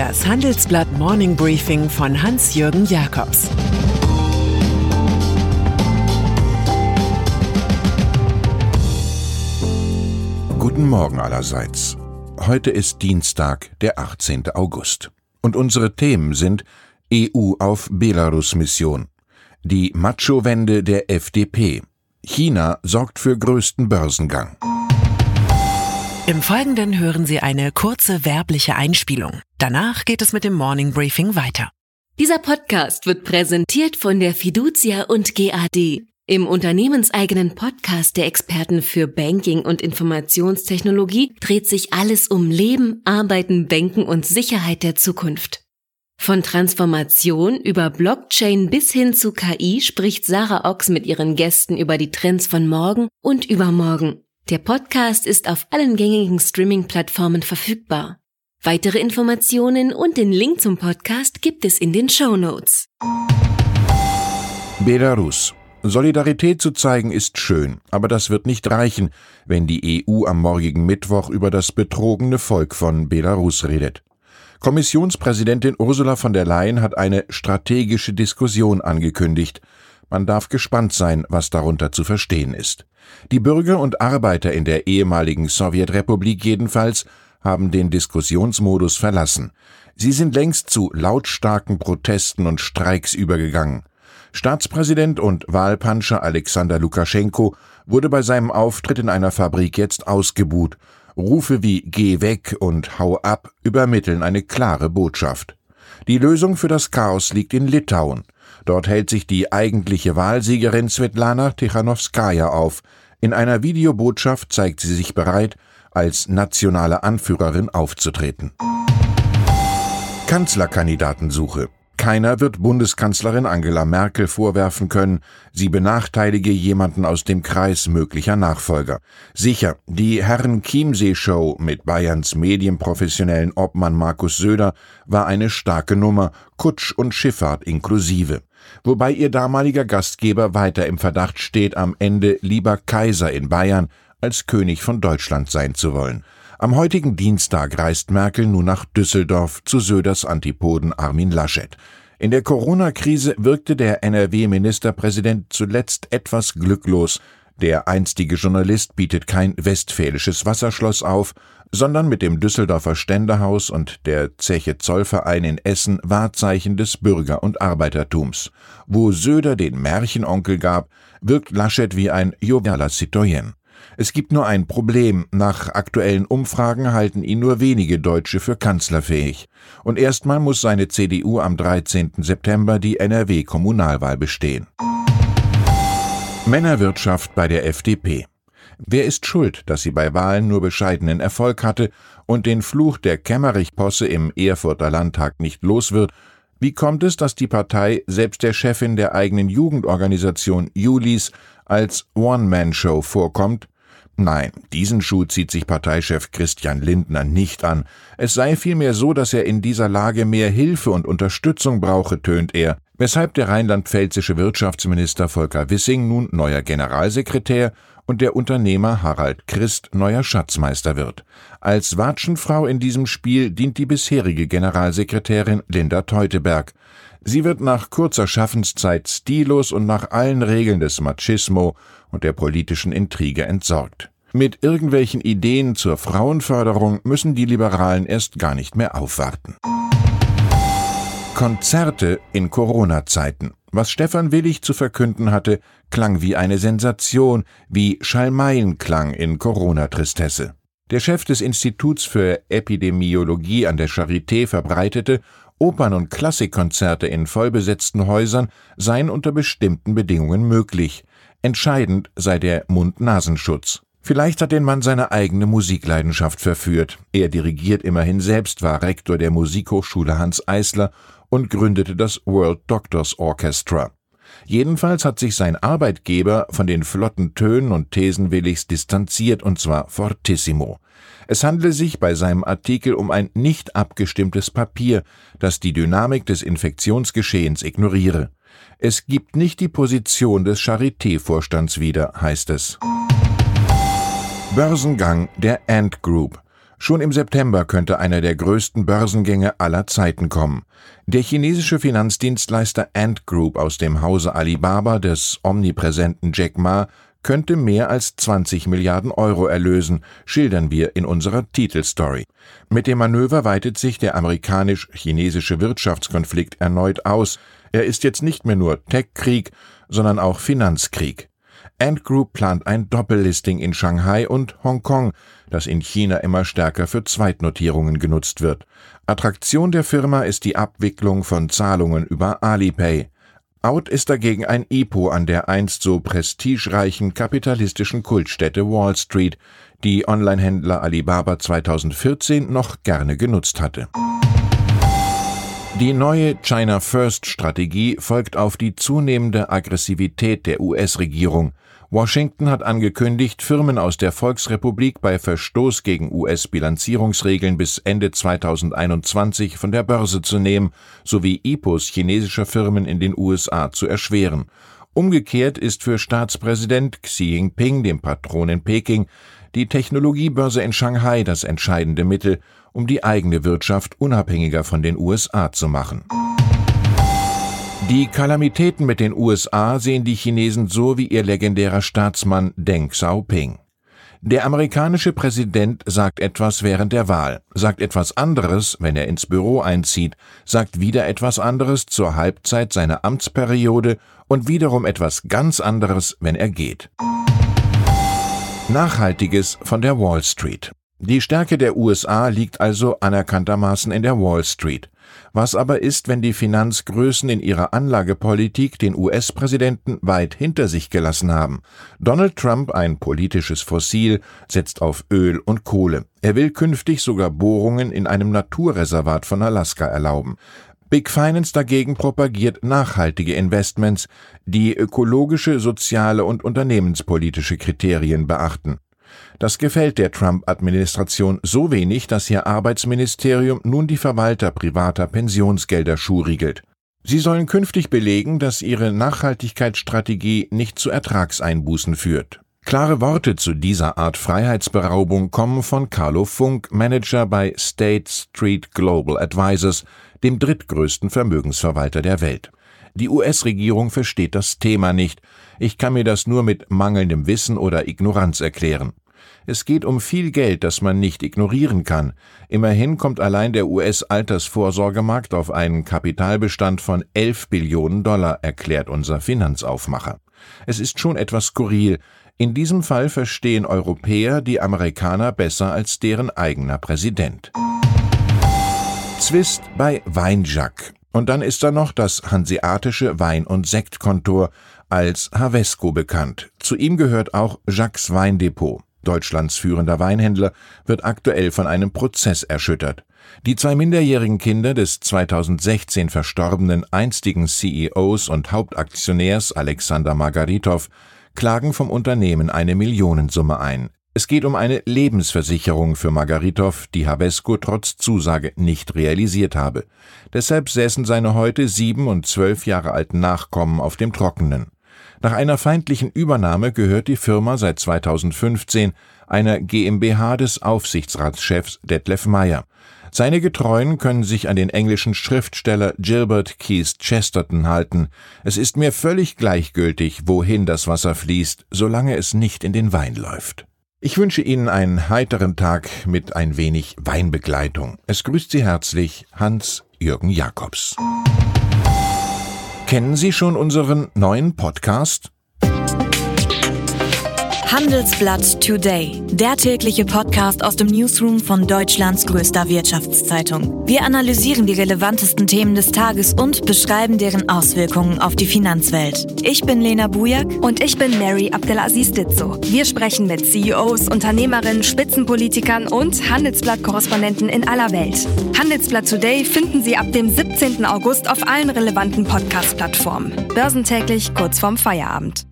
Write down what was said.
Das Handelsblatt Morning Briefing von Hans-Jürgen Jakobs Guten Morgen allerseits. Heute ist Dienstag, der 18. August. Und unsere Themen sind EU auf Belarus-Mission, die Macho-Wende der FDP, China sorgt für größten Börsengang. Im Folgenden hören Sie eine kurze werbliche Einspielung. Danach geht es mit dem Morning Briefing weiter. Dieser Podcast wird präsentiert von der Fiducia und GAD, im unternehmenseigenen Podcast der Experten für Banking und Informationstechnologie dreht sich alles um Leben, Arbeiten, Denken und Sicherheit der Zukunft. Von Transformation über Blockchain bis hin zu KI spricht Sarah Ochs mit ihren Gästen über die Trends von morgen und übermorgen. Der Podcast ist auf allen gängigen Streaming-Plattformen verfügbar. Weitere Informationen und den Link zum Podcast gibt es in den Show Notes. Belarus Solidarität zu zeigen ist schön, aber das wird nicht reichen, wenn die EU am morgigen Mittwoch über das betrogene Volk von Belarus redet. Kommissionspräsidentin Ursula von der Leyen hat eine strategische Diskussion angekündigt. Man darf gespannt sein, was darunter zu verstehen ist. Die Bürger und Arbeiter in der ehemaligen Sowjetrepublik jedenfalls haben den Diskussionsmodus verlassen. Sie sind längst zu lautstarken Protesten und Streiks übergegangen. Staatspräsident und Wahlpanscher Alexander Lukaschenko wurde bei seinem Auftritt in einer Fabrik jetzt ausgebuht. Rufe wie Geh weg und Hau ab übermitteln eine klare Botschaft. Die Lösung für das Chaos liegt in Litauen. Dort hält sich die eigentliche Wahlsiegerin Svetlana Tichanowskaja auf. In einer Videobotschaft zeigt sie sich bereit, als nationale Anführerin aufzutreten. Kanzlerkandidatensuche keiner wird Bundeskanzlerin Angela Merkel vorwerfen können, sie benachteilige jemanden aus dem Kreis möglicher Nachfolger. Sicher, die Herren Chiemsee Show mit Bayerns medienprofessionellen Obmann Markus Söder war eine starke Nummer, Kutsch und Schifffahrt inklusive. Wobei ihr damaliger Gastgeber weiter im Verdacht steht, am Ende lieber Kaiser in Bayern als König von Deutschland sein zu wollen. Am heutigen Dienstag reist Merkel nun nach Düsseldorf zu Söders Antipoden Armin Laschet. In der Corona-Krise wirkte der NRW-Ministerpräsident zuletzt etwas glücklos. Der einstige Journalist bietet kein westfälisches Wasserschloss auf, sondern mit dem Düsseldorfer Ständehaus und der Zeche Zollverein in Essen Wahrzeichen des Bürger- und Arbeitertums. Wo Söder den Märchenonkel gab, wirkt Laschet wie ein jovialer Citoyen. Es gibt nur ein Problem. Nach aktuellen Umfragen halten ihn nur wenige Deutsche für kanzlerfähig. Und erstmal muss seine CDU am 13. September die NRW-Kommunalwahl bestehen. Männerwirtschaft bei der FDP. Wer ist schuld, dass sie bei Wahlen nur bescheidenen Erfolg hatte und den Fluch der Kämmerich-Posse im Erfurter Landtag nicht los wird? Wie kommt es, dass die Partei selbst der Chefin der eigenen Jugendorganisation Julis als One-Man-Show vorkommt? Nein, diesen Schuh zieht sich Parteichef Christian Lindner nicht an. Es sei vielmehr so, dass er in dieser Lage mehr Hilfe und Unterstützung brauche, tönt er, weshalb der rheinland-pfälzische Wirtschaftsminister Volker Wissing nun neuer Generalsekretär und der Unternehmer Harald Christ neuer Schatzmeister wird. Als Watschenfrau in diesem Spiel dient die bisherige Generalsekretärin Linda Teuteberg. Sie wird nach kurzer Schaffenszeit stillos und nach allen Regeln des Machismo und der politischen Intrige entsorgt. Mit irgendwelchen Ideen zur Frauenförderung müssen die Liberalen erst gar nicht mehr aufwarten. Konzerte in Corona-Zeiten. Was Stefan Willig zu verkünden hatte, klang wie eine Sensation, wie Schalmeienklang in Corona-Tristesse. Der Chef des Instituts für Epidemiologie an der Charité verbreitete, Opern- und Klassikkonzerte in vollbesetzten Häusern seien unter bestimmten Bedingungen möglich. Entscheidend sei der Mund-Nasenschutz. Vielleicht hat den Mann seine eigene Musikleidenschaft verführt. Er dirigiert immerhin selbst, war Rektor der Musikhochschule Hans Eisler und gründete das World Doctors Orchestra. Jedenfalls hat sich sein Arbeitgeber von den flotten Tönen und Thesen willigst distanziert, und zwar fortissimo. Es handle sich bei seinem Artikel um ein nicht abgestimmtes Papier, das die Dynamik des Infektionsgeschehens ignoriere. Es gibt nicht die Position des Charité-Vorstands wieder, heißt es. Börsengang der Ant Group. Schon im September könnte einer der größten Börsengänge aller Zeiten kommen. Der chinesische Finanzdienstleister Ant Group aus dem Hause Alibaba des omnipräsenten Jack Ma könnte mehr als 20 Milliarden Euro erlösen, schildern wir in unserer Titelstory. Mit dem Manöver weitet sich der amerikanisch-chinesische Wirtschaftskonflikt erneut aus. Er ist jetzt nicht mehr nur Tech-Krieg, sondern auch Finanzkrieg. Ant Group plant ein Doppellisting in Shanghai und Hongkong, das in China immer stärker für Zweitnotierungen genutzt wird. Attraktion der Firma ist die Abwicklung von Zahlungen über Alipay. Out ist dagegen ein IPO an der einst so prestigereichen kapitalistischen Kultstätte Wall Street, die Onlinehändler Alibaba 2014 noch gerne genutzt hatte. Die neue China First Strategie folgt auf die zunehmende Aggressivität der US-Regierung. Washington hat angekündigt, Firmen aus der Volksrepublik bei Verstoß gegen US-Bilanzierungsregeln bis Ende 2021 von der Börse zu nehmen, sowie IPOs chinesischer Firmen in den USA zu erschweren. Umgekehrt ist für Staatspräsident Xi Jinping, dem Patron in Peking, die Technologiebörse in Shanghai das entscheidende Mittel, um die eigene Wirtschaft unabhängiger von den USA zu machen. Die Kalamitäten mit den USA sehen die Chinesen so wie ihr legendärer Staatsmann Deng Xiaoping. Der amerikanische Präsident sagt etwas während der Wahl, sagt etwas anderes, wenn er ins Büro einzieht, sagt wieder etwas anderes zur Halbzeit seiner Amtsperiode und wiederum etwas ganz anderes, wenn er geht. Nachhaltiges von der Wall Street. Die Stärke der USA liegt also anerkanntermaßen in der Wall Street. Was aber ist, wenn die Finanzgrößen in ihrer Anlagepolitik den US-Präsidenten weit hinter sich gelassen haben? Donald Trump, ein politisches Fossil, setzt auf Öl und Kohle. Er will künftig sogar Bohrungen in einem Naturreservat von Alaska erlauben. Big Finance dagegen propagiert nachhaltige Investments, die ökologische, soziale und unternehmenspolitische Kriterien beachten. Das gefällt der Trump-Administration so wenig, dass ihr Arbeitsministerium nun die Verwalter privater Pensionsgelder schuriegelt. Sie sollen künftig belegen, dass ihre Nachhaltigkeitsstrategie nicht zu Ertragseinbußen führt. Klare Worte zu dieser Art Freiheitsberaubung kommen von Carlo Funk, Manager bei State Street Global Advisors, dem drittgrößten Vermögensverwalter der Welt. Die US-Regierung versteht das Thema nicht. Ich kann mir das nur mit mangelndem Wissen oder Ignoranz erklären. Es geht um viel Geld, das man nicht ignorieren kann. Immerhin kommt allein der US-Altersvorsorgemarkt auf einen Kapitalbestand von 11 Billionen Dollar, erklärt unser Finanzaufmacher. Es ist schon etwas skurril. In diesem Fall verstehen Europäer die Amerikaner besser als deren eigener Präsident. Zwist bei Weinjack. Und dann ist da noch das hanseatische Wein- und Sektkontor, als Havesco bekannt. Zu ihm gehört auch Jacques Weindepot. Deutschlands führender Weinhändler, wird aktuell von einem Prozess erschüttert. Die zwei minderjährigen Kinder des 2016 verstorbenen einstigen CEOs und Hauptaktionärs Alexander Margaritow klagen vom Unternehmen eine Millionensumme ein. Es geht um eine Lebensversicherung für Margaritow, die Havesco trotz Zusage nicht realisiert habe. Deshalb säßen seine heute sieben und zwölf Jahre alten Nachkommen auf dem Trockenen. Nach einer feindlichen Übernahme gehört die Firma seit 2015 einer GmbH des Aufsichtsratschefs Detlef Meyer. Seine Getreuen können sich an den englischen Schriftsteller Gilbert Keith Chesterton halten. Es ist mir völlig gleichgültig, wohin das Wasser fließt, solange es nicht in den Wein läuft. Ich wünsche Ihnen einen heiteren Tag mit ein wenig Weinbegleitung. Es grüßt Sie herzlich Hans-Jürgen Jakobs. Kennen Sie schon unseren neuen Podcast? Handelsblatt Today, der tägliche Podcast aus dem Newsroom von Deutschlands größter Wirtschaftszeitung. Wir analysieren die relevantesten Themen des Tages und beschreiben deren Auswirkungen auf die Finanzwelt. Ich bin Lena Bujak und ich bin Mary Abdelaziz Ditzo. Wir sprechen mit CEOs, Unternehmerinnen, Spitzenpolitikern und Handelsblatt-Korrespondenten in aller Welt. Handelsblatt Today finden Sie ab dem 17. August auf allen relevanten Podcast-Plattformen. Börsentäglich kurz vorm Feierabend.